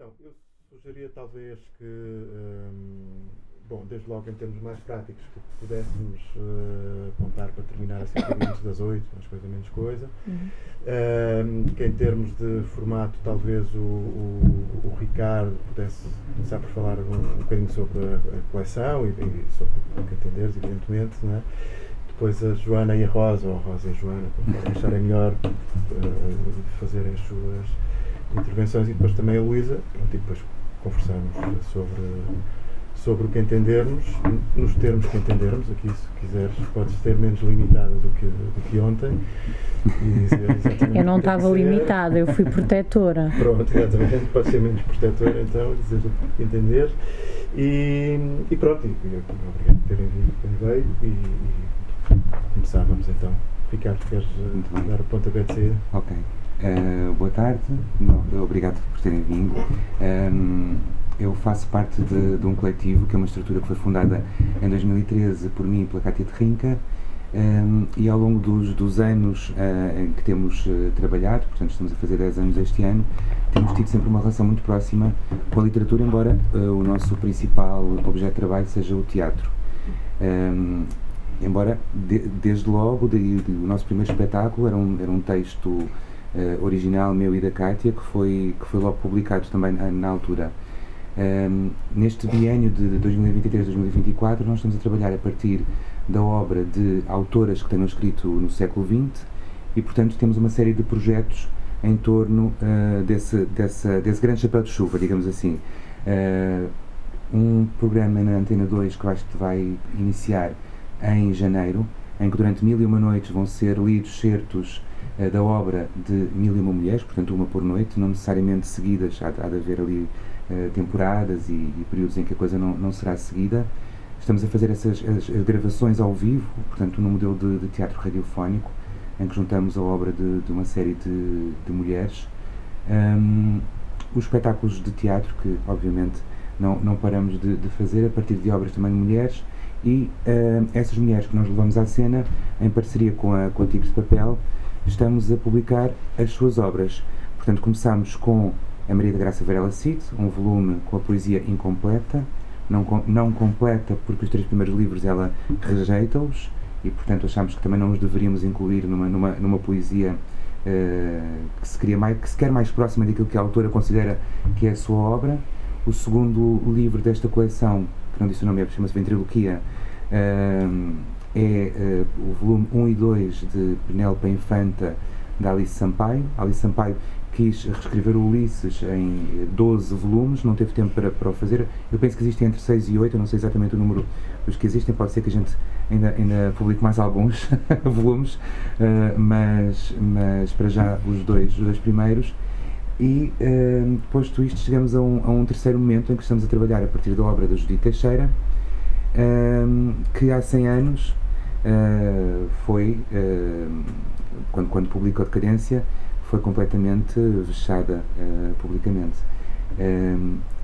Então, eu sugeria talvez que, um, bom, desde logo em termos mais práticos, que pudéssemos uh, apontar para terminar assim antes das oito, mais coisa menos coisa. Uhum. Um, que em termos de formato, talvez o, o, o Ricardo pudesse começar por falar um, um bocadinho sobre a, a coleção e, e, sobre o que entenderes, evidentemente, não é? depois a Joana e a Rosa, ou a Rosa e a Joana, acharem melhor uh, fazerem as suas intervenções e depois também a Luísa, e depois conversamos sobre, sobre o que entendermos, nos termos que entendermos, aqui se quiseres podes ser menos limitada do que, do que ontem. eu não estava limitada, eu fui protetora. Pronto, exatamente, pode ser menos protetora então, dizer o que entender. E, e pronto, e, obrigado por terem vindo quem veio e, e começávamos então. Ricardo, queres dar o pontapé de saída? Ok. Uh, boa tarde, obrigado por terem vindo. Um, ehm, eu faço parte de, de, um coletivo que é uma estrutura que foi fundada em 2013 por mim e pela Cátia de Rinca um, ehm, e ao longo dos, dos anos uh, em que temos uh, trabalhado, portanto estamos a fazer 10 anos este ano, temos tido sempre uma relação muito próxima com a literatura, embora o nosso principal objeto de trabalho seja o teatro. Um, ehm, embora, de, desde logo, de, o nosso primeiro espetáculo era um, era um texto uh, original meu e da Kátia, que foi, que foi logo publicado também na, na altura. Um, ehm, neste biênio de 2023-2024, nós estamos a trabalhar a partir da obra de autoras que tenham escrito no século XX e, portanto, temos uma série de projetos em torno uh, desse, desse, desse grande chapéu de chuva, digamos assim. Uh, um programa na Antena 2 que vai iniciar em janeiro, em que durante mil e uma noites vão ser lidos certos da obra de Mil e Uma Mulheres, portanto uma por noite, não necessariamente seguidas, há, há de haver ali uh, temporadas e, e, períodos em que a coisa não, não será seguida. Estamos a fazer essas as, as gravações ao vivo, portanto no modelo de, de, teatro radiofónico, em que juntamos a obra de, de uma série de, de mulheres. Um, os espetáculos de teatro, que obviamente não, não paramos de, de fazer, a partir de obras também de mulheres, e essas mulheres que nós levamos à cena, em parceria com a, com a Tigres de Papel, estamos a publicar as suas obras. Portanto, começamos com a Maria da Graça Varela Cid, um volume com a poesia incompleta, não, não completa porque os três primeiros livros ela rejeita-os e, portanto, achamos que também não os deveríamos incluir numa, numa, numa poesia uh, que, se queria mais, que se quer mais próxima daquilo que a autora considera que é a sua obra. O segundo livro desta coleção, que não disse o nome, é, chama-se Ventriloquia, uh, é uh, o volume 1 e 2 de Penélope Infanta da Alice Sampaio. Alice Sampaio quis reescrever o Ulisses em 12 volumes, não teve tempo para, para o fazer. Eu penso que existem entre 6 e 8, eu não sei exatamente o número dos que existem, pode ser que a gente ainda, ainda publique mais alguns volumes, uh, mas, mas para já os dois, os dois primeiros. E uh, posto isto, chegamos a um, a um terceiro momento em que estamos a trabalhar a partir da obra da Judith Teixeira, que há 100 anos uh, foi, uh, quando, quando publicou Decadência, foi completamente vexada uh, publicamente.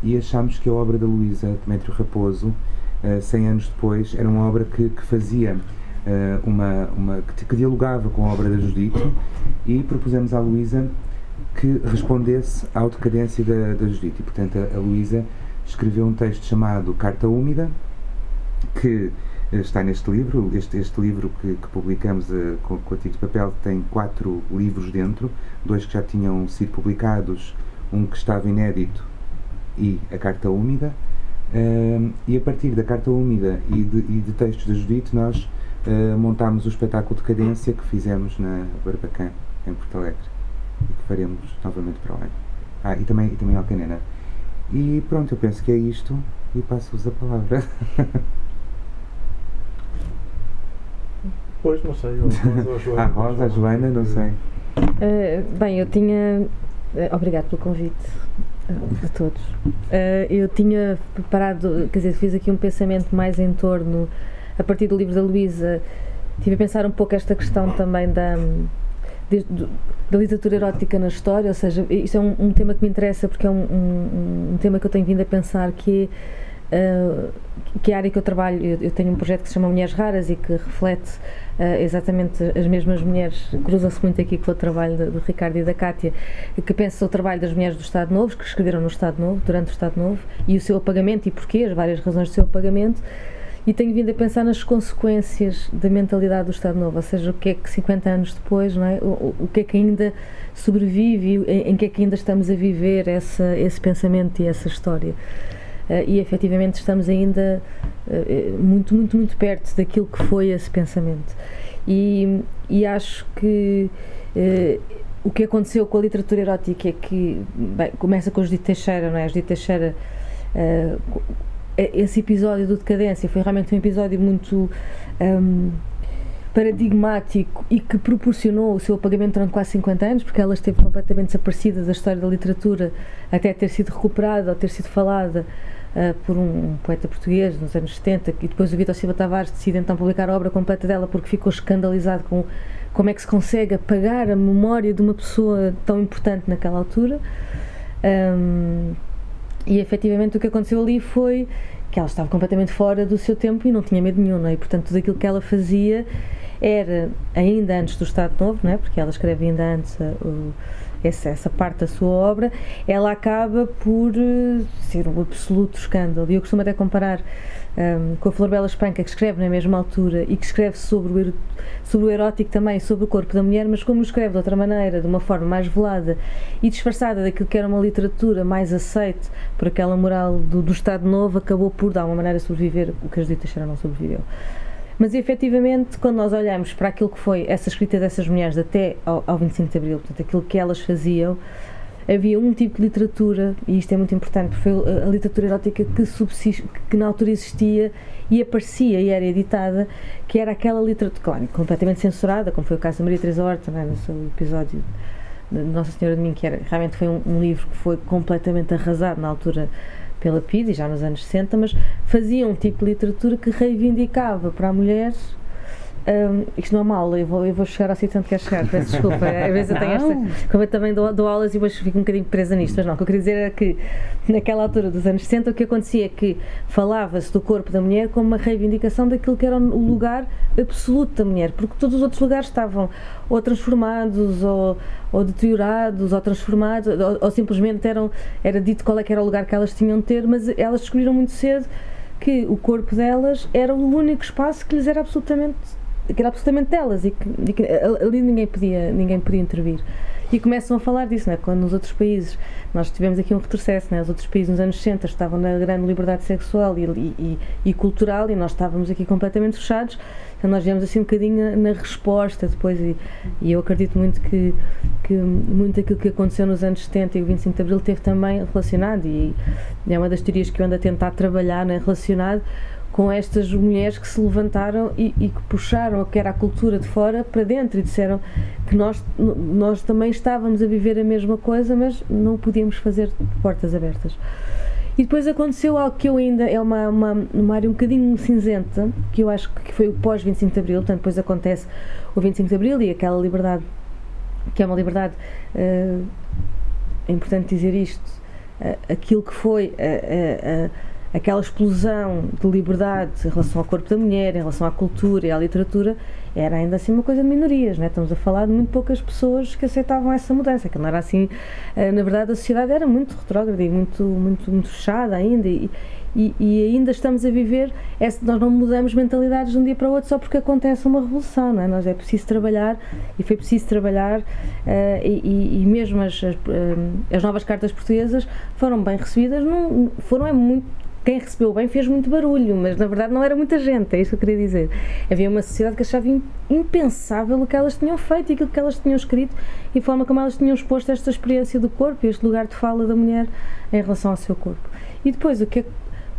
e achámos que a obra da Luísa Demétrio Raposo, uh, 100 anos depois, era uma obra que, que fazia uma, uma que, que, dialogava com a obra da Judite e propusemos à Luísa que respondesse à decadência da, da Judite. E, portanto, a, a Luísa escreveu um texto chamado Carta Úmida, que está neste livro. Este, este livro que, que publicamos uh, com, com a Tico de Papel tem quatro livros dentro, dois que já tinham sido publicados, um que estava inédito e a Carta Úmida. Uh, e a partir da Carta Úmida e de, e de textos da Judite, nós uh, montámos o espetáculo de cadência que fizemos na Barbacã, em Porto Alegre, e que faremos novamente para o ano. Ah, e também, e também Alcanena. E pronto, eu penso que é isto e passo-vos a palavra. Pois, não sei. a Joana, a Rosa, a Joana, não sei. Uh, bem, eu tinha. Uh, obrigado pelo convite a todos. Uh, eu tinha preparado, quer dizer, fiz aqui um pensamento mais em torno, a partir do livro da Luísa, tive a pensar um pouco esta questão também da, de, de, da literatura erótica na história, ou seja, isto é um, um tema que me interessa porque é um, um, um, tema que eu tenho vindo a pensar que uh, que área que eu trabalho, eu, eu, tenho um projeto que se chama Mulheres Raras e que reflete uh, exatamente as mesmas mulheres, cruza-se muito aqui com o trabalho do, do Ricardo e da Cátia, que pensa o trabalho das mulheres do Estado Novo, que escreveram no Estado Novo, durante o Estado Novo, e o seu apagamento e porquê, as várias razões do seu apagamento e tenho vindo a pensar nas consequências da mentalidade do Estado Novo, ou seja, o que é que 50 anos depois, não é? o, o que é que ainda sobrevive, em, em que é que ainda estamos a viver essa, esse pensamento e essa história. Uh, e efetivamente estamos ainda uh, muito, muito, muito perto daquilo que foi esse pensamento. E, e acho que o que aconteceu com a literatura erótica é que bem, começa com os Judite Teixeira, não é? Judite Teixeira esse episódio do Decadência foi realmente um episódio muito um, paradigmático e que proporcionou o seu apagamento durante quase 50 anos, porque ela esteve completamente desaparecida da história da literatura até ter sido recuperada ou ter sido falada uh, por um poeta português nos anos 70 e depois o Vitor Silva Tavares decide então publicar a obra completa dela porque ficou escandalizado com como é que se consegue apagar a memória de uma pessoa tão importante naquela altura. Um, e efetivamente o que aconteceu ali foi que ela estava completamente fora do seu tempo e não tinha medo nenhum, não é? E, portanto, tudo aquilo que ela fazia era ainda antes do Estado Novo, não é? Porque ela escreve ainda antes uh, essa, essa parte da sua obra, ela acaba por uh, ser um absoluto escândalo. E eu costumo até comparar um, com a Flor Bela Espanca, que escreve na mesma altura e que escreve sobre o, sobre o erótico também, sobre o corpo da mulher, mas como escreve de outra maneira, de uma forma mais velada e disfarçada daquilo que era uma literatura mais aceite por aquela moral do, do Estado Novo, acabou por dar uma maneira de sobreviver o que as ditas não sobreviveu. Mas efetivamente, quando nós olhamos para aquilo que foi essa escrita dessas mulheres até ao, ao 25 de Abril, portanto, aquilo que elas faziam, havia um tipo de literatura, e isto é muito importante, porque foi a literatura erótica que, que na altura existia e aparecia e era editada, que era aquela literatura, claro, completamente censurada, como foi o caso da Maria Teresa Horta, é? no seu episódio de Nossa Senhora de Mim, que era, realmente foi um, um, livro que foi completamente arrasado na altura pela PID, já nos anos 60, mas fazia um tipo de literatura que reivindicava para a mulher um, isto não é mal, eu vou, eu vou chegar ao sítio onde quero chegar, peço desculpa. Às vezes eu tenho esta. Como eu também dou, dou, aulas e depois fico um bocadinho presa nisto, mas não. O que eu queria dizer era que, naquela altura dos anos 60, o que acontecia é que falava-se do corpo da mulher como uma reivindicação daquilo que era o lugar absoluto da mulher, porque todos os outros lugares estavam ou transformados, ou, ou deteriorados, ou transformados, ou, ou simplesmente eram, era dito qual é que era o lugar que elas tinham de ter, mas elas descobriram muito cedo que o corpo delas era o único espaço que lhes era absolutamente que era absolutamente delas e que, e que, ali ninguém podia, ninguém podia intervir. E começam a falar disso, né? quando nos outros países, nós tivemos aqui um retrocesso, né? os outros países nos anos 60 estavam na grande liberdade sexual e, e, e cultural e nós estávamos aqui completamente fechados, então nós viemos assim um bocadinho na, resposta depois e, e, eu acredito muito que, que muito aquilo que aconteceu nos anos 70 e o 25 de Abril teve também relacionado e, é uma das teorias que eu ando a tentar trabalhar né? relacionado com estas mulheres que se levantaram e, e, que puxaram o que era a cultura de fora para dentro e disseram que nós, nós também estávamos a viver a mesma coisa, mas não podíamos fazer portas abertas. E depois aconteceu algo que eu ainda é uma, uma, uma área um bocadinho cinzenta, que eu acho que foi o pós-25 de Abril, portanto, depois acontece o 25 de Abril e aquela liberdade, que é uma liberdade, uh, é importante dizer isto, uh, aquilo que foi. Uh, aquela explosão de liberdade em relação ao corpo da mulher, em relação à cultura e à literatura, era ainda assim uma coisa de minorias, né? estamos a falar de muito poucas pessoas que aceitavam essa mudança, que não era assim, eh, na verdade a sociedade era muito retrógrada e muito, muito, muito fechada ainda e, e, e, ainda estamos a viver, nós não mudamos mentalidades de um dia para o outro só porque acontece uma revolução, não é? Nós é preciso trabalhar e foi preciso trabalhar uh, e, e, mesmo as, as, as, novas cartas portuguesas foram bem recebidas, não, foram é muito quem recebeu bem fez muito barulho, mas na verdade não era muita gente, é isso que eu queria dizer. Havia uma sociedade que achava impensável o que elas tinham feito e aquilo que elas tinham escrito e a forma como elas tinham exposto esta experiência do corpo e este lugar de fala da mulher em relação ao seu corpo. E depois, o que é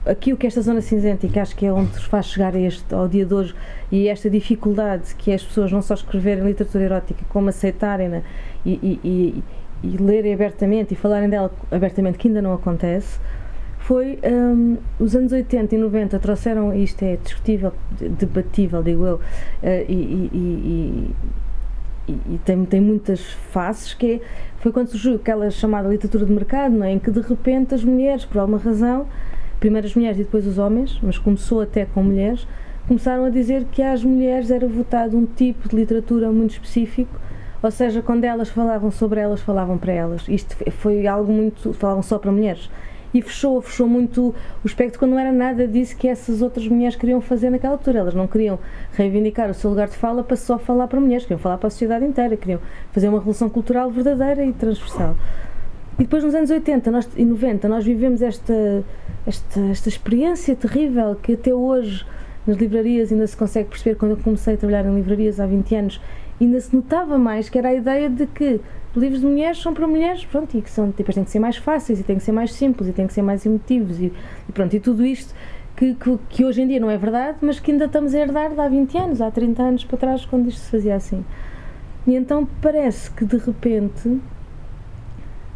aqui o que esta zona cinzenta e que acho que é onde nos faz chegar este, ao dia de hoje e esta dificuldade que é as pessoas não só escreverem literatura erótica como aceitarem-na e, e, e, e lerem abertamente e falarem dela abertamente que ainda não acontece foi um, os anos 80 e 90 trouxeram, isto é discutível, debatível, digo eu, uh, e, e, e, e, tem, tem muitas faces, que é, foi quando surgiu aquela chamada literatura de mercado, não é? em que de repente as mulheres, por alguma razão, primeiro as mulheres e depois os homens, mas começou até com mulheres, começaram a dizer que às mulheres era votado um tipo de literatura muito específico, ou seja, quando elas falavam sobre elas, falavam para elas. Isto foi algo muito. falavam só para mulheres. E fechou, fechou muito o espectro quando não era nada disso que essas outras mulheres queriam fazer naquela altura. Elas não queriam reivindicar o seu lugar de fala para só falar para mulheres, queriam falar para a sociedade inteira, queriam fazer uma revolução cultural verdadeira e transversal. E depois, nos anos 80 nós, e 90, nós vivemos esta, esta, esta experiência terrível que até hoje nas livrarias ainda se consegue perceber. Quando eu comecei a trabalhar em livrarias há 20 anos, ainda se notava mais que era a ideia de que livros de mulheres são para mulheres, pronto, e que são, depois têm que ser mais fáceis, e têm que ser mais simples, e têm que ser mais emotivos, e, e pronto, e tudo isto que, que, que, hoje em dia não é verdade, mas que ainda estamos a herdar de há 20 anos, há 30 anos para trás, quando isto se fazia assim. E então parece que de repente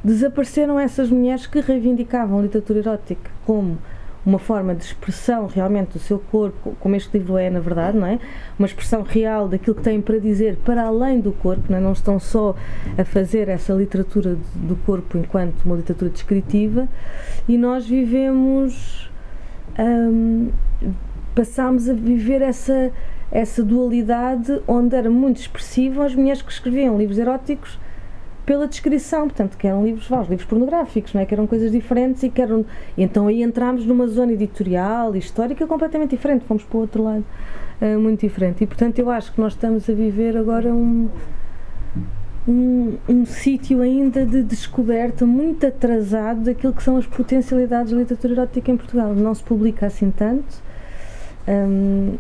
desapareceram essas mulheres que reivindicavam literatura erótica como uma forma de expressão realmente do seu corpo, como este livro é, na verdade, não é? Uma expressão real daquilo que têm para dizer para além do corpo, não, é? não estão só a fazer essa literatura do corpo enquanto uma literatura descritiva, e nós vivemos. Hum, passámos a viver essa, essa dualidade onde era muito expressivo as mulheres que escreviam livros eróticos pela descrição, portanto, que eram livros, vá, livros pornográficos, não é? que eram coisas diferentes e que eram. E então aí entramos numa zona editorial histórica completamente diferente, fomos para o outro lado uh, muito diferente. E portanto eu acho que nós estamos a viver agora um. Um, um sítio ainda de descoberta muito atrasado daquilo que são as potencialidades da literatura erótica em Portugal. Não se publica assim tanto. Um,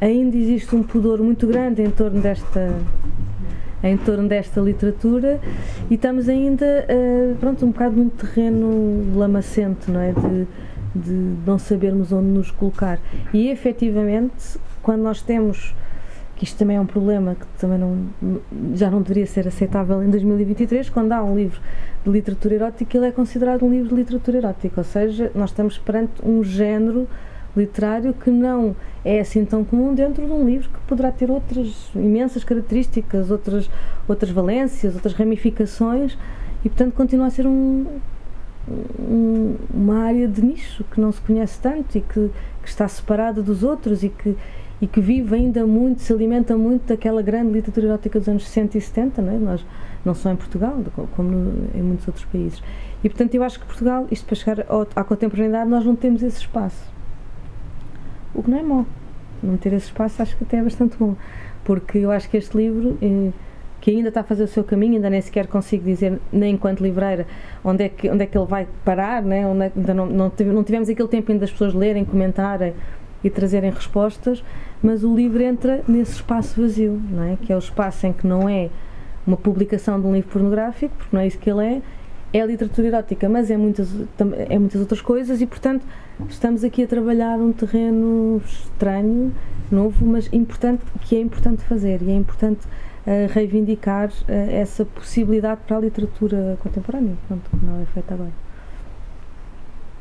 ainda existe um pudor muito grande em torno desta em torno desta literatura e estamos ainda uh, pronto, um bocado num terreno lamacento, não é? De, de não sabermos onde nos colocar. E efetivamente, quando nós temos que isto também é um problema que também não, já não deveria ser aceitável em 2023, quando há um livro de literatura erótica, ele é considerado um livro de literatura erótica, ou seja, nós estamos perante um género literário que não é assim tão comum dentro de um livro que poderá ter outras imensas características, outras, outras valências, outras ramificações e, portanto, continua a ser um, um, uma área de nicho que não se conhece tanto e que, que, está separada dos outros e que, e que vive ainda muito, se alimenta muito daquela grande literatura erótica dos anos 60 e 70, não é? Nós, não só em Portugal, como no, em muitos outros países. E, portanto, eu acho que Portugal, isto para chegar ao, à contemporaneidade, nós não temos esse espaço o que não é mau. Ter esse espaço acho que até é bastante bom, porque eu acho que este livro, eh, que ainda está a fazer o seu caminho, ainda nem sequer consigo dizer, nem enquanto livreira, onde é que, onde é que ele vai parar, né? onde é, ainda não, não tivemos aquele tempo ainda das pessoas lerem, comentarem e trazerem respostas, mas o livro entra nesse espaço vazio, não é? que é o espaço em que não é uma publicação de um livro pornográfico, porque não é isso que ele é, é literatura erótica, mas é muitas, é muitas outras coisas e, portanto, estamos aqui a trabalhar um terreno estranho, novo, mas importante, que é importante fazer e é importante uh, reivindicar uh, essa possibilidade para a literatura contemporânea, pronto, que não é feita agora.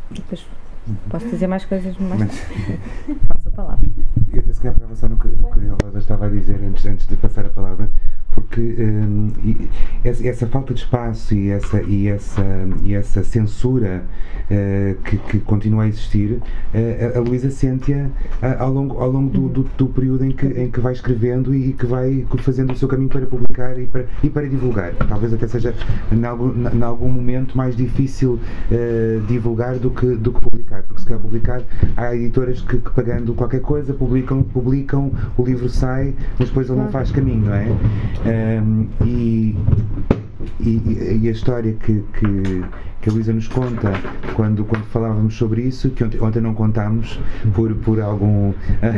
Depois posso dizer mais coisas, mas, mas passo a palavra. Eu, se calhar pegava só no que, no que a Rosa estava a dizer antes, antes de passar a palavra porque um, essa falta de espaço e essa, e essa, e essa censura uh, que, que, continua a existir, uh, a Luísa sente-a uh, ao longo, ao longo do, do, do, período em que, em que vai escrevendo e que vai fazendo o seu caminho para publicar e para, e para divulgar. Talvez até seja, em algum, em algum momento, mais difícil eh, divulgar do que, do que publicar, porque se quer publicar, há editoras que, que, pagando qualquer coisa publicam, publicam, o livro sai, mas depois ele não faz caminho, não é? Um, e, e, e, a história que, que, que a Luísa nos conta quando, quando falávamos sobre isso, que ontem, ontem não contámos por, por, algum,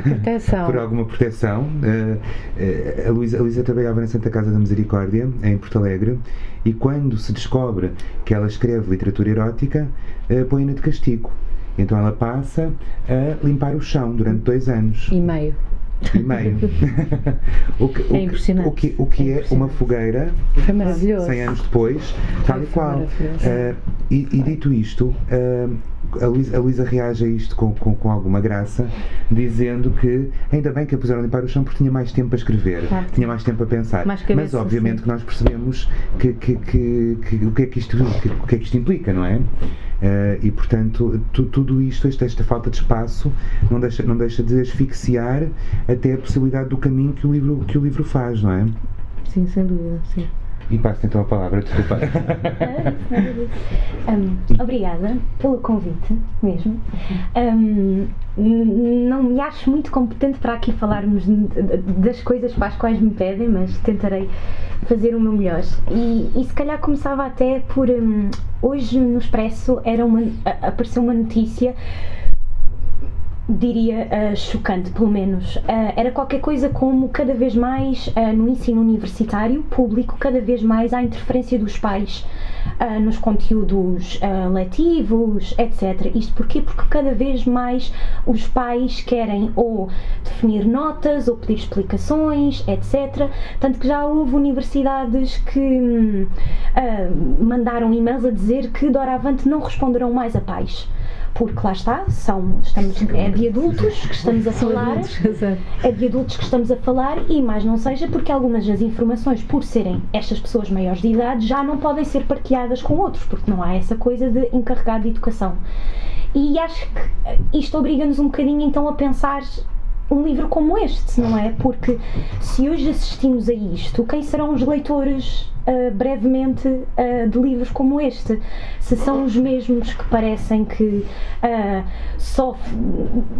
por alguma proteção. Uh, a, Luísa, a Luísa trabalhava na Santa Casa da Misericórdia, em Porto Alegre, e quando se descobre que ela escreve literatura erótica, uh, põe-na de castigo. Então ela passa a limpar o chão durante dois anos. E meio e meio. o que, é impressionante. O que, o que é, é uma fogueira Foi maravilhoso. 100 anos depois, tal e qual. Uh, e, e, dito isto, uh, a Luísa, a Luísa reage a isto com, com, com, alguma graça, dizendo que ainda bem que a puseram a limpar o chão porque tinha mais tempo a escrever, ah, tinha mais tempo a pensar. Mas obviamente sim. que nós percebemos que, que, que, que, o, que é que isto, o que é que isto implica, não é? Uh, e portanto tu, tudo isto, esta, esta, falta de espaço não deixa, não deixa de asfixiar até a possibilidade do caminho que o livro, que o livro faz, não é? Sim, sem dúvida, sim. E passo então a palavra, desculpa. um, obrigada pelo convite, mesmo. Um, não me acho muito competente para aqui falarmos das coisas para as quais me pedem, mas tentarei fazer o meu melhor. E, e se calhar começava até por. Um, hoje no Expresso era uma, apareceu uma notícia diria uh, chocante, pelo menos. Uh, era qualquer coisa como cada vez mais uh, no ensino universitário público, cada vez mais há interferência dos pais nos conteúdos letivos, etc. Isto porquê? Porque cada vez mais os pais querem ou definir notas ou pedir explicações, etc. Tanto que já houve universidades que hum, mandaram e-mails a dizer que doravante não responderão mais a pais porque lá está, são, estamos, é de adultos que estamos a falar, é de adultos que estamos a falar e mais não seja porque algumas das informações, por serem estas pessoas maiores de idade, já não podem ser partilhadas com outros, porque não há essa coisa de encarregado de educação. E acho que isto obriga-nos um bocadinho então a pensar um livro como este, não é? Porque se hoje assistimos a isto, quem serão os leitores uh, brevemente uh, de livros como este? Se são os mesmos que parecem que uh, sof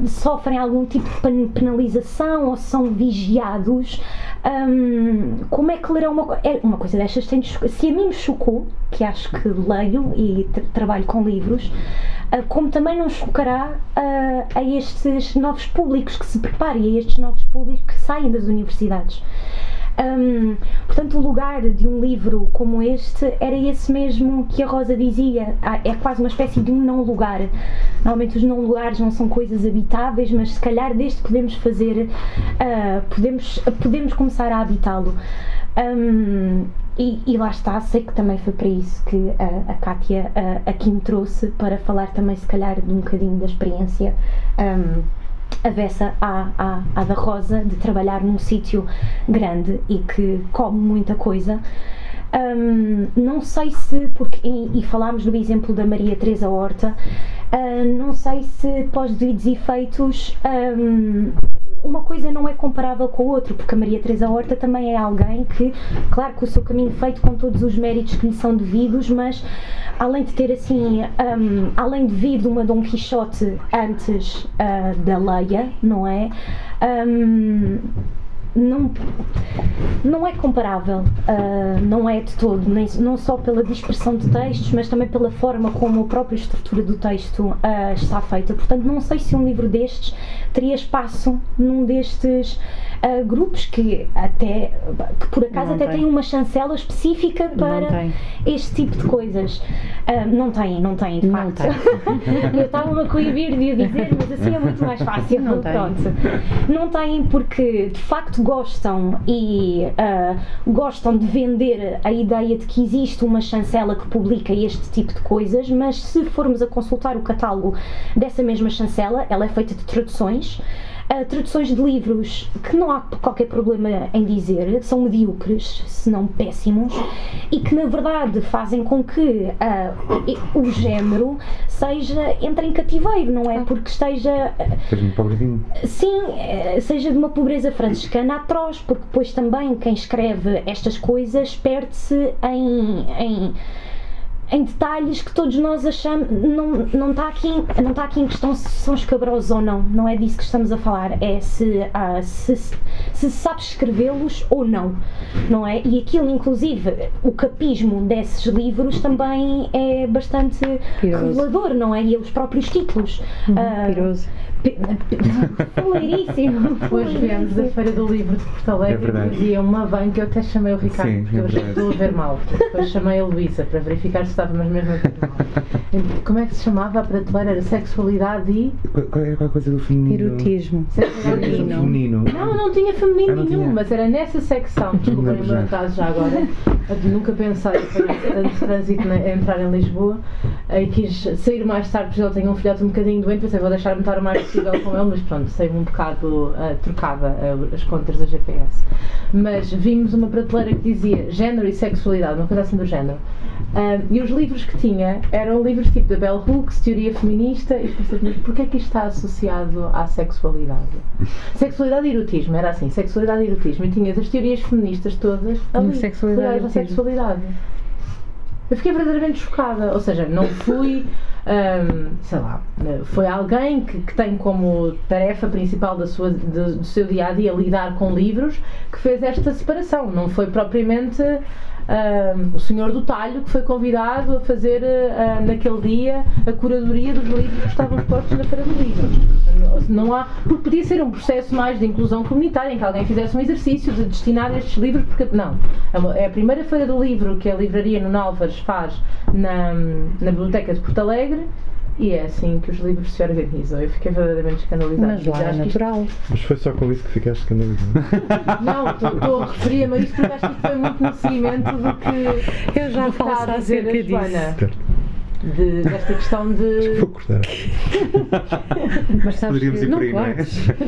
sofrem algum tipo de penalização ou são vigiados, um, como é que lerão uma, é, uma coisa destas? Tem, se a mim me chocou, que acho que leio e trabalho com livros, como também não chocará a estes novos públicos que se preparem, a estes novos públicos que saem das universidades. Um, portanto, o lugar de um livro como este era esse mesmo que a Rosa dizia, ah, é quase uma espécie de um não lugar. Normalmente os não lugares não são coisas habitáveis, mas se calhar deste podemos fazer, uh, podemos, podemos começar a habitá-lo. Um, e, e, lá está, sei que também foi para isso que a, Kátia aqui me trouxe para falar também, se calhar, de um bocadinho da experiência um, avessa à, à, à da Rosa de trabalhar num sítio grande e que come muita coisa. Um, não sei se, porque, e, e, falámos do exemplo da Maria Teresa Horta, uh, não sei se pós devidos efeitos um, uma coisa não é comparável com a outra, porque a Maria Teresa Horta também é alguém que, claro que o seu caminho feito com todos os méritos que lhe são devidos, mas além de ter assim, um, além de vir de uma Dom Quixote antes uh, da Leia, não é? Um, não, não é comparável, uh, não é de todo, nem, não só pela dispersão de textos, mas também pela forma como a própria estrutura do texto uh, está feita. Portanto, não sei se um livro destes teria espaço num destes uh, grupos que até que por acaso não até tem. têm uma chancela específica para este tipo de coisas. não tem, não tem, de não facto. Eu estava-me a coibir de dizer, mas assim é muito mais fácil. Não Pronto. Tem. Não tem porque de facto gostam e uh, gostam de vender a ideia de que existe uma chancela que publica este tipo de coisas, mas se formos a consultar o catálogo dessa mesma chancela, ela é feita de traduções uh, traduções de livros que não há qualquer problema em dizer, são medíocres, se não péssimos, e que na verdade fazem com que uh, o género seja entre em cativeiro, não é? Porque esteja. Seja um pobrezinho. Sim, seja de uma pobreza franciscana atroz, porque depois também quem escreve estas coisas perde-se em, em em detalhes que todos nós achamos não não está aqui não está aqui em questão se são escabrosos ou não. Não é disso que estamos a falar. É se uh, se, se sabes escrevê-los ou não não é? E aquilo inclusive o capismo desses livros também é bastante Piroso. revelador não é? E os próprios títulos. Uh, Piroso. Fuleiríssimo. Hoje viemos da Feira do Livro de Porto Alegre é e dizia uma banca, eu até chamei o Ricardo, Sim, porque é eu já estou a ver mal. Depois chamei a Luísa para verificar se estávamos mesmo a ver mal. Como é que se chamava a prateleira? Era sexualidade e. Qual era a coisa do feminino? Erotismo. Feminino. feminino. Não, não tinha feminino ah, não nenhum, tinha. mas era nessa secção. Desculpem o meu caso já agora. Eu nunca pensei em tanto trânsito a entrar em Lisboa. e quis sair mais tarde porque ele tem um filhote um bocadinho doente, pensei vou deixar-me estar o mais possível com ele, mas pronto, saí um bocado uh, trocada uh, as contas da GPS. Mas vimos uma prateleira que dizia género e sexualidade, uma coisa assim do género. Uh, e os livros que tinha eram livros tipo da Bell Hooks, teoria feminista, e pensei, mas porquê é que isto está associado à sexualidade? Sexualidade e erotismo, era assim, sexualidade e erotismo. E tinhas as teorias feministas todas ali, sexualidade, a sexualidade. Eu fiquei verdadeiramente chocada, ou seja, não fui, um, sei lá, foi alguém que, que, tem como tarefa principal da sua, do, do seu dia a dia lidar com livros que fez esta separação, não foi propriamente uh, o senhor do talho que foi convidado a fazer uh, naquele dia a curadoria dos livros que estavam expostos na Feira do Livro. Não há, porque podia ser um processo mais de inclusão comunitária, em que alguém fizesse um exercício de destinar estes livros, porque não. É, é a primeira Feira do Livro que a livraria no Nalvas faz na, na Biblioteca de Porto Alegre e é assim que os livros se organizam. Eu fiquei verdadeiramente escandalizada. Mas lá é natural. Isto... Mas foi só com isso que ficaste escandalizada? Não, estou a referir-me a isto porque acho que foi muito no seguimento do que. Eu já falo acerca disso. De, desta questão de. Vou cortar. Mas sabes Poderíamos que, ir por aí, não, é?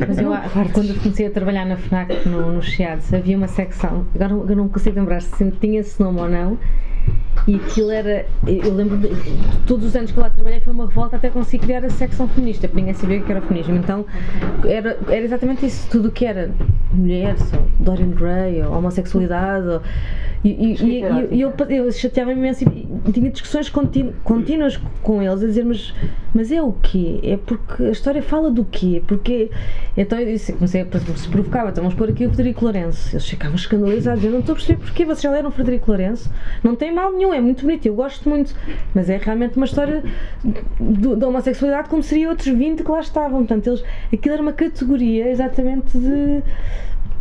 Mas eu, quando eu comecei a trabalhar na FNAC no, no Chiados, havia uma secção, agora eu não consigo lembrar se tinha esse nome ou não, e aquilo era. Eu lembro de. Todos os anos que lá trabalhei foi uma revolta até conseguir criar a secção feminista, porque ninguém sabia o que era feminismo. Então era, era exatamente isso. Tudo o que era mulher, ou Dorian Gray, ou homossexualidade. Ou, e, e, e, e eu, eu chateava-me imenso e tinha discussões contínuas com eles a dizer, mas, mas é o quê? É porque a história fala do quê? Porque. Então eu disse, comecei a se provocava, então vamos pôr aqui o Frederico Lourenço. Eles ficavam escandalizados, eu não estou a perceber porque vocês já leram o Frederico Lourenço. Não tem mal nenhum, é muito bonito, eu gosto muito, mas é realmente uma história da homossexualidade como seria outros 20 que lá estavam. Portanto, eles, aquilo era uma categoria exatamente de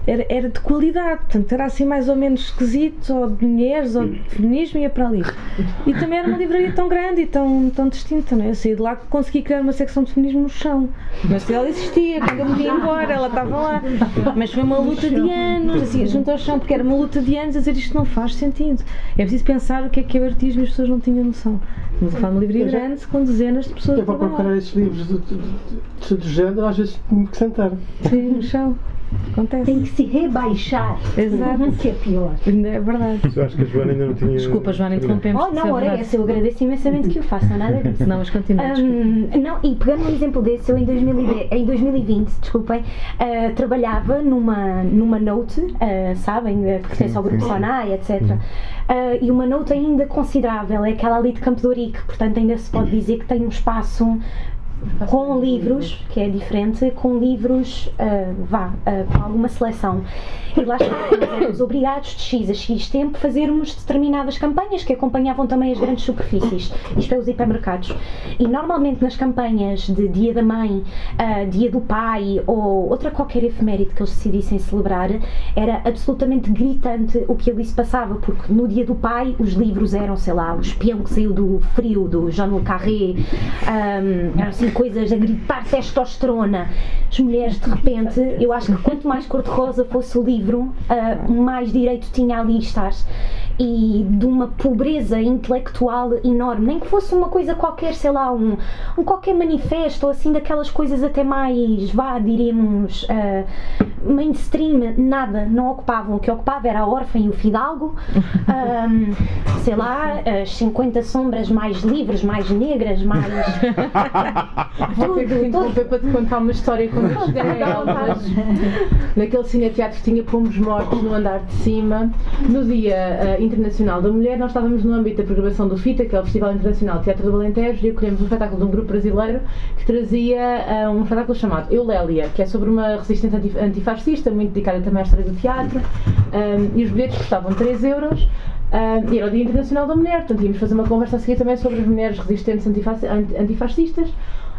era, era de qualidade, portanto era assim mais ou menos esquisito, ou de mulheres, ou de feminismo, ia para ali. E também era uma livraria tão grande e tão, tão distinta, não é? Eu saí de lá que consegui criar uma secção de feminismo no chão. Mas ela existia, quando eu me vim embora, ela estava lá. Mas foi uma luta de anos, assim, junto ao chão, porque era uma luta de anos a dizer isto não faz sentido. É preciso pensar o que é que é o artismo e as pessoas não tinham noção. Mas a falar de uma livraria grande com dezenas de pessoas. É para procurar estes livros de, de, de, de género, às vezes tenho que sentar. Sim, no chão. Acontece. Tem que se rebaixar. Exato. que é pior. É verdade. Eu acho que a Joana ainda não tinha. Desculpa, Joana, interrompemos. Oh, não, ora é essa. Eu agradeço imensamente que o façam, nada disso. Não, mas continua. Um, não, e pegando um exemplo desse, eu em, 2010, em 2020, desculpem, uh, trabalhava numa, numa Note, uh, sabem, que pertence ao grupo Sonai, etc. Uh, e uma Note ainda considerável, é aquela ali de Campo de Ourique, portanto ainda se pode dizer que tem um espaço com livros, que é diferente, com livros, uh, vá, uh, com alguma seleção. E lá estávamos obrigados de X a X tempo fazermos determinadas campanhas que acompanhavam também as grandes superfícies, isto é, os hipermercados. E normalmente nas campanhas de Dia da Mãe, uh, Dia do Pai ou outra qualquer efeméride que eles decidissem celebrar, era absolutamente gritante o que ali se passava, porque no Dia do Pai os livros eram, sei lá, o espião que saiu do frio do Jean Le Carré, um, eram assim coisas a gritar testosterona. As mulheres, de repente, eu acho que quanto mais cor-de-rosa fosse o livro, uh, mais direito tinha ali estar. E de uma pobreza intelectual enorme, nem que fosse uma coisa qualquer, sei lá, um, um qualquer manifesto ou assim, daquelas coisas até mais, vá, diremos, uh, mainstream, nada, não ocupavam. O que ocupava era a órfã e o fidalgo, um, sei lá, as 50 sombras mais livres, mais negras, mais. Interromper para te contar uma história quando Naquele cineteatro que tinha pomos mortos no andar de cima, no Dia uh, Internacional da Mulher, nós estávamos no âmbito da programação do FITA, que é o Festival Internacional de Teatro do Alentejo, e acolhemos um espetáculo de um grupo brasileiro que trazia uh, um espetáculo chamado Eulélia, que é sobre uma resistente antifascista, muito dedicada também à história do teatro, um, eh, e os bilhetes custavam 3 euros. E era o Dia Internacional da Mulher, portanto íamos fazer uma conversa a seguir também sobre as mulheres resistentes antifascistas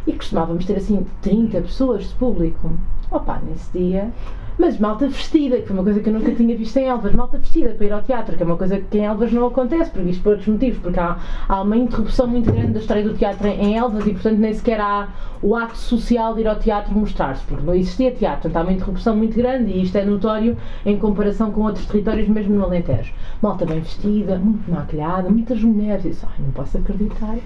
e costumávamos ter assim 30 pessoas de público. Opa, nesse dia mas malta vestida, que foi uma coisa que eu nunca tinha visto em Elvas, malta vestida para ir ao teatro, que é uma coisa que em Elvas não acontece, por isto por outros motivos, porque há, há uma interrupção muito grande da história do teatro em Elvas e, portanto, nem sequer há o ato social de ir ao teatro mostrar-se, porque não existia teatro, portanto, há uma interrupção muito grande e isto é notório em comparação com outros territórios, mesmo no Alentejo. Malta bem vestida, muito maquilhada, muitas mulheres, disse, ai, não posso acreditar.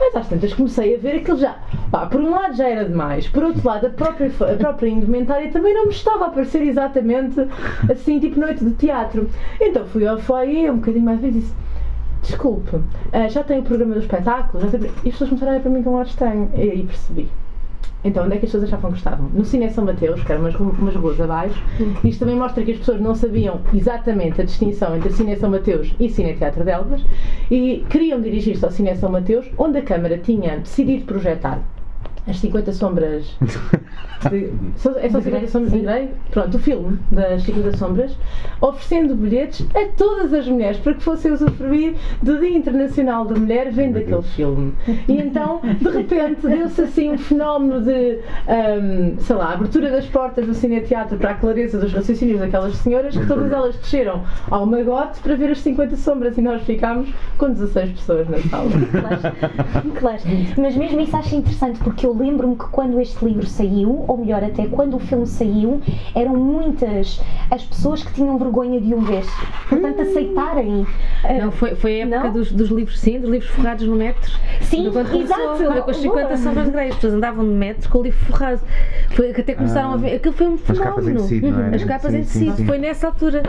Mas às tantas comecei a ver aquilo já. Pá, por um lado já era demais, por outro lado a própria, a própria indumentária também não me estava a parecer exatamente assim, tipo noite de teatro. Então fui ao foyer um bocadinho mais vezes e disse. Desculpe, uh, já tem o programa do espetáculo? Já tem... E as pessoas começaram a olhar para mim com um ar estranho. E aí percebi. Então, onde é que as pessoas achavam que estavam? No Cine São Mateus, que eram umas, umas ruas abaixo. Isto também mostra que as pessoas não sabiam exatamente a distinção entre Cine São Mateus e Cine Teatro de Elvas e queriam dirigir-se ao Cine São Mateus, onde a Câmara tinha decidido projetar as 50 Sombras. De, é só 50 Sombras de Grey? Pronto, o filme das 50 Sombras, oferecendo bilhetes a todas as mulheres para que fossem usufruir do Dia Internacional da Mulher vendo aquele filme. E então, de repente, deu-se assim um fenómeno de, um, sei lá, abertura das portas do cineteatro para a clareza dos raciocínios daquelas senhoras, que todas elas desceram ao magote para ver as 50 Sombras e nós ficámos com 16 pessoas na sala. Claro, claro. Mas mesmo isso acho interessante porque eu lembro-me que quando este livro saiu, ou melhor, até quando o filme saiu, eram muitas as pessoas que tinham vergonha de o ver. Portanto, aceitarem. Uh, não, foi, foi a época dos, dos, livros, sim, dos livros forrados no metro. Sim, exato. Foi com as 50 sombras de Grey. As pessoas andavam de metro com o livro forrado. Foi que até começaram ah, a ver. Aquilo foi um fenómeno. As capas em tecido, é? As capas sim, em tecido. Sim, sim. Foi nessa altura.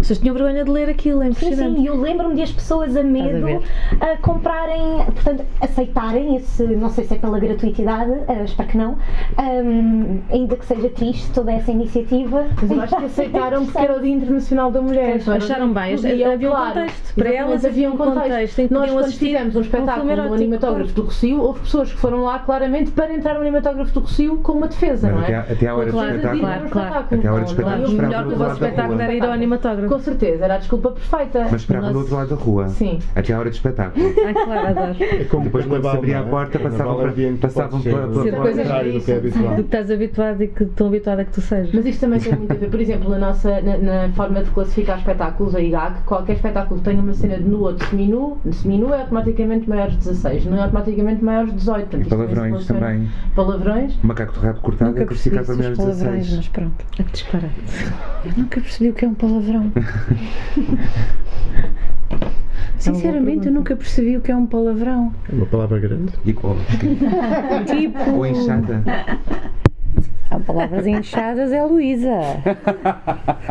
As pessoas tinham vergonha de ler aquilo, é impressionante. Sim, sim. E eu lembro-me de as pessoas a medo a, a comprarem, portanto, aceitarem esse, não sei se é pela gratuitidade, uh, espero que não, um, ainda que seja triste toda essa iniciativa. Mas eu acho que aceitaram porque era o Dia Internacional da Mulher. Acharam bem, havia um contexto. Para elas havia um contexto. Nós, quando fizemos um espetáculo no Animatógrafo do Rocio, houve pessoas que foram lá claramente para entrar no Animatógrafo do Rocio com uma defesa, não é? Até à hora do espetáculo. Claro, claro. Até à hora do espetáculo. O melhor do vosso espetáculo era ir ao Animatógrafo. Com certeza, era a desculpa perfeita. Mas esperavam do outro lado da rua. Sim. Até à hora do espetáculo. Ah, claro, adoro. Depois, quando se abria a porta, passavam pela porta do que é habitual. Do que estás habituado e que tão habituado a que tu sejas. Mas isto também tem muito a ver, por exemplo, na nossa na, na forma de classificar espetáculos, a IGAC, qualquer espetáculo que tenha uma cena de nu ou de seminu, de seminu é automaticamente maiores de 16, não é automaticamente maiores de 18. Portanto, e palavrões também. Palavrões. Macaco de rabo cortado nunca é classificado para maiores de 16. Mas pronto, a disparar. Eu nunca percebi o que é um palavrão. Sinceramente, eu nunca percebi o que é um palavrão. É uma palavra grande. E qual? tipo. Ou inchada. Há palavras inchadas é a Luísa.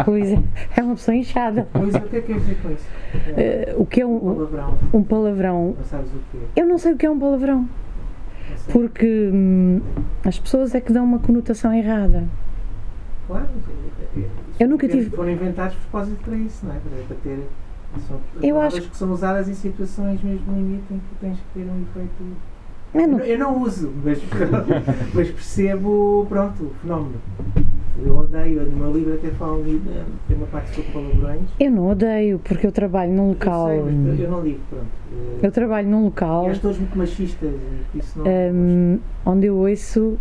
Luísa é uma pessoa inchada. Luísa, o que é que quer dizer com isso? Uh, o que é um, um palavrão? Um palavrão. Não sabes o? Eu não sei o que é um palavrão. Porque hum, as pessoas é que dão uma conotação errada. Claro, eu nunca tive. Foram inventados de propósito para isso, não é? Para ter. São eu acho que são usadas em situações mesmo limite em que tens que ter um efeito eu não, eu não uso, mas, mas percebo pronto, o fenómeno. Eu odeio, no meu livro até falo tem uma parte sobre palavrões. Eu não odeio, porque eu trabalho num local. Eu, sei, eu não digo, pronto. Eu trabalho num local. E todos muito machistas, isso não. Um, onde eu ouço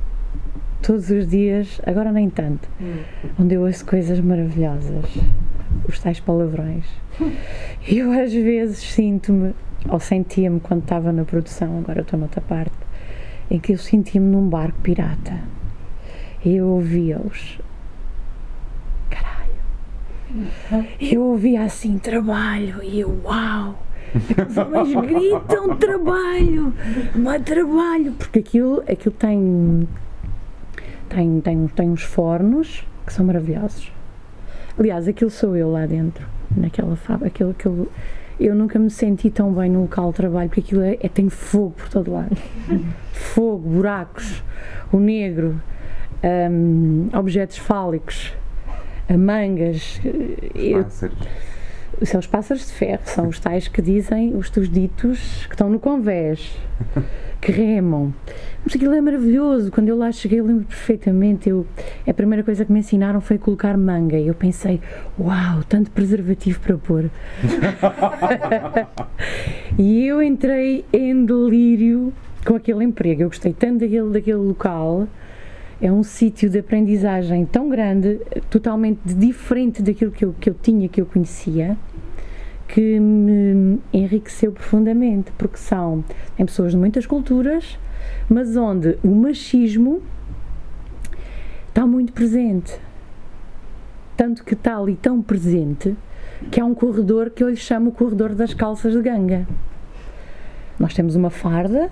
todos os dias, agora nem tanto, hum. onde eu ouço coisas maravilhosas, os tais palavrões. Eu às vezes sinto-me ou sentia-me quando estava na produção, agora estou noutra parte, em que eu sentia-me num barco pirata. E eu ouvia-os. Caralho. Eu ouvia assim, trabalho, e eu, uau! Os homens gritam trabalho, mas trabalho, porque aquilo, aquilo tem, tem, tem, tem uns fornos que são maravilhosos. Aliás, aquilo sou eu lá dentro, naquela fábrica, aquilo, aquilo eu nunca me senti tão bem no local de trabalho, porque aquilo é, é tem fogo por todo lado. fogo, buracos, o negro, um, objetos fálicos, mangas. Eu, pássaros. São os pássaros de ferro, são os tais que dizem, os teus ditos que estão no convés, que remam. Mas aquilo é maravilhoso. Quando eu lá cheguei, eu lembro perfeitamente. Eu, a primeira coisa que me ensinaram foi colocar manga. E eu pensei, uau, tanto preservativo para pôr. e eu entrei em delírio com aquele emprego. Eu gostei tanto daquele, daquele local é um sítio de aprendizagem tão grande, totalmente diferente daquilo que eu, que eu tinha, que eu conhecia, que me enriqueceu profundamente, porque são em pessoas de muitas culturas, mas onde o machismo está muito presente. Tanto que está ali tão presente que há um corredor que eu lhe chamo o corredor das calças de ganga. Nós temos uma farda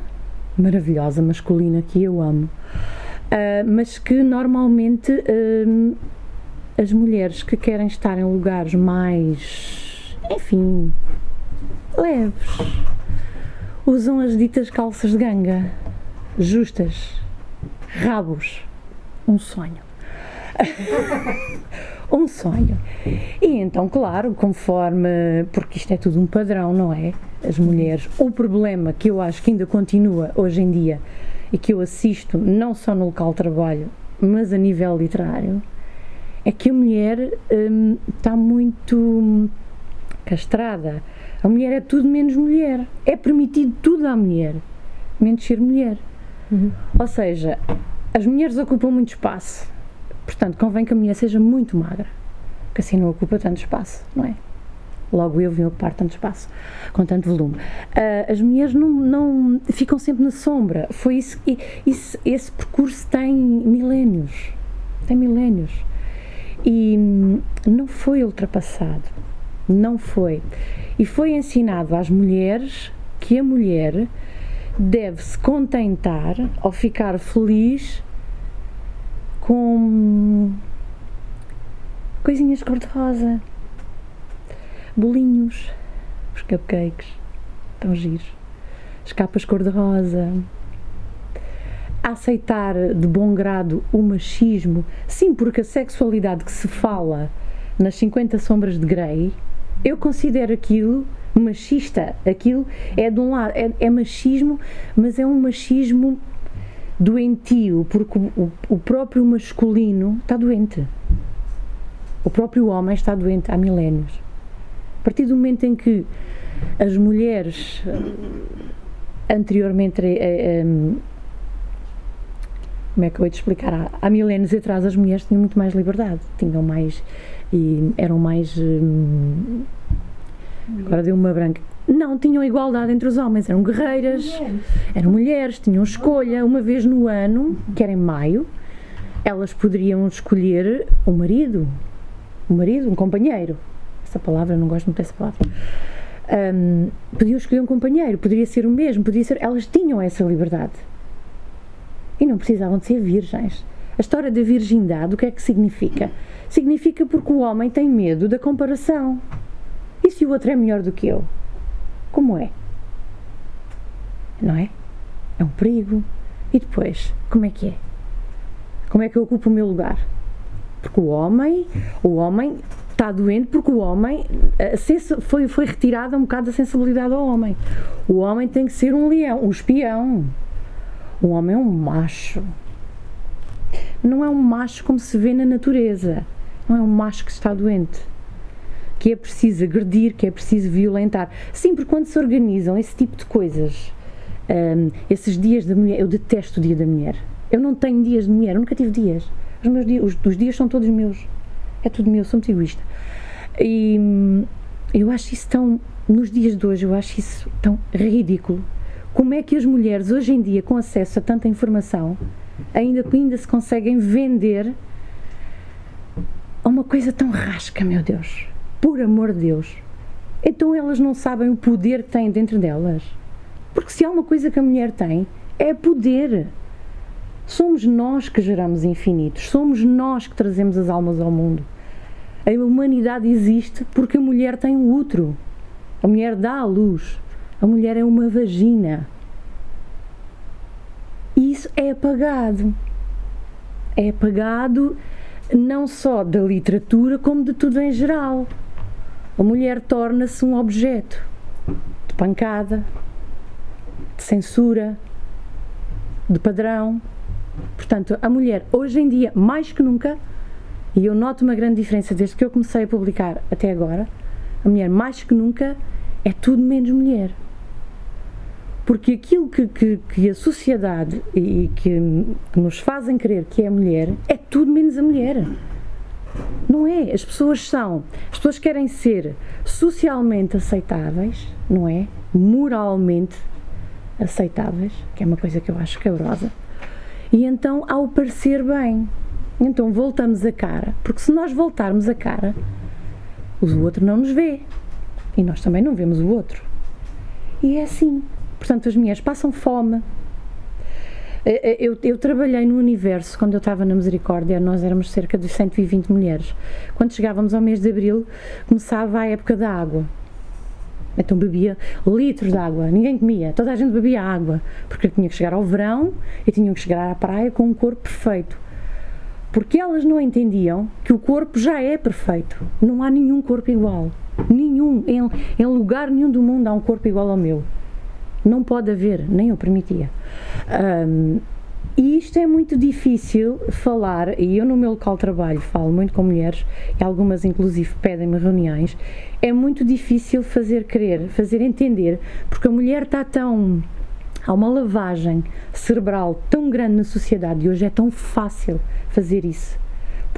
maravilhosa, masculina, que eu amo, uh, mas que normalmente uh, as mulheres que querem estar em lugares mais, enfim, leves, usam as ditas calças de ganga, justas, rabos, um sonho. um sonho. E então, claro, conforme, porque isto é tudo um padrão, não é? As mulheres, o problema que eu acho que ainda continua hoje em dia e que eu assisto não só no local de trabalho, mas a nível literário, é que a mulher hum, está muito castrada. A mulher é tudo menos mulher. É permitido tudo à mulher, menos ser mulher. Uhum. Ou seja, as mulheres ocupam muito espaço Portanto, convém que a mulher seja muito magra, que assim não ocupa tanto espaço, não é? Logo eu vim ocupar tanto espaço, com tanto volume. Uh, as mulheres não, não, ficam sempre na sombra. Foi isso, isso, esse percurso tem milénios. Tem milénios. E hum, não foi ultrapassado. Não foi. E foi ensinado às mulheres que a mulher deve se contentar ou ficar feliz com coisinhas cor-de-rosa, bolinhos, os cupcakes, tão giros, as capas cor-de-rosa. Aceitar de bom grado o machismo, sim, porque a sexualidade que se fala nas 50 Sombras de Grey, eu considero aquilo machista. Aquilo é de um lado, é, é machismo, mas é um machismo doentio, porque o, o próprio masculino está doente. O próprio homem está doente há milénios. A partir do momento em que as mulheres eh, anteriormente eh, eh, como é que eu vou te explicar? Há, há milénios atrás as mulheres tinham muito mais liberdade, tinham mais e eram mais hum, agora deu uma branca não tinham igualdade entre os homens, eram guerreiras, eram mulheres, tinham escolha uma vez no ano, que era em maio, elas poderiam escolher um marido, um marido, um companheiro. Essa palavra, não gosto muito dessa palavra. Um, podiam escolher um companheiro, poderia ser o mesmo, podia ser. Elas tinham essa liberdade. E não precisavam de ser virgens. A história da virgindade, o que é que significa? Significa porque o homem tem medo da comparação. E se o outro é melhor do que eu? como é. Não é? É um perigo. E depois, como é que é? Como é que eu ocupo o meu lugar? Porque o homem, o homem está doente porque o homem foi, foi retirada um bocado da sensibilidade ao homem. O homem tem que ser um leão, um espião. O homem é um macho. Não é um macho como se vê na natureza. Não é um macho que está doente que é preciso agredir, que é preciso violentar. Sim, porque quando se organizam esse tipo de coisas, um, esses dias da mulher, eu detesto o dia da mulher. Eu não tenho dias de mulher, eu nunca tive dias. Os meus dias, os, os dias são todos meus. É tudo meu, sou muito egoísta. E hum, eu acho isso tão, nos dias de hoje, eu acho isso tão ridículo. Como é que as mulheres hoje em dia, com acesso a tanta informação, ainda, ainda se conseguem vender a uma coisa tão rasca, meu Deus? Por amor de Deus. Então elas não sabem o poder que têm dentro delas. Porque se há uma coisa que a mulher tem, é poder. Somos nós que geramos infinitos, somos nós que trazemos as almas ao mundo. A humanidade existe porque a mulher tem um útero. A mulher dá à luz. A mulher é uma vagina. E isso é apagado. É apagado não só da literatura, como de tudo em geral a mulher torna-se um objeto de pancada, de censura, de padrão. Portanto, a mulher, hoje em dia, mais que nunca, e eu noto uma grande diferença desde que eu comecei a publicar até agora, a mulher, mais que nunca, é tudo menos mulher. Porque aquilo que, que, que a sociedade e que, que nos fazem crer que é a mulher é tudo menos a mulher. Não é? As pessoas são, as pessoas querem ser socialmente aceitáveis, não é? Moralmente aceitáveis, que é uma coisa que eu acho cabrosa. E então, ao parecer bem, então voltamos a cara, porque se nós voltarmos a cara, o outro não nos vê e nós também não vemos o outro. E é assim. Portanto, as mulheres passam fome. Eh, eh, eu, eu, trabalhei no universo quando eu estava na Misericórdia, nós éramos cerca de 120 mulheres. Quando chegávamos ao mês de abril, começava a época da água. Então bebia litros de água, ninguém comia, toda a gente bebia água, porque tinha que chegar ao verão e tinham que chegar à praia com um corpo perfeito. Porque elas não entendiam que o corpo já é perfeito, não há nenhum corpo igual. Nenhum, em, em lugar nenhum do mundo há um corpo igual ao meu. Não pode haver, nem eu permitia. Um, e isto é muito difícil falar, e eu no meu local de trabalho falo muito com mulheres, e algumas inclusive pedem-me reuniões, é muito difícil fazer crer, fazer entender, porque a mulher está tão. Há uma lavagem cerebral tão grande na sociedade e hoje é tão fácil fazer isso,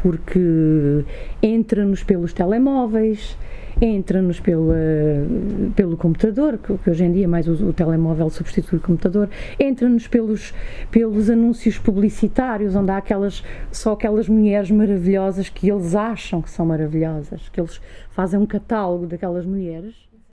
porque entra-nos pelos telemóveis, entra-nos pelo, computador, que, que, hoje em dia mais o, o telemóvel substitui o computador, entra-nos pelos, pelos anúncios publicitários, onde há aquelas, só aquelas mulheres maravilhosas que eles acham que são maravilhosas, que eles fazem um catálogo daquelas mulheres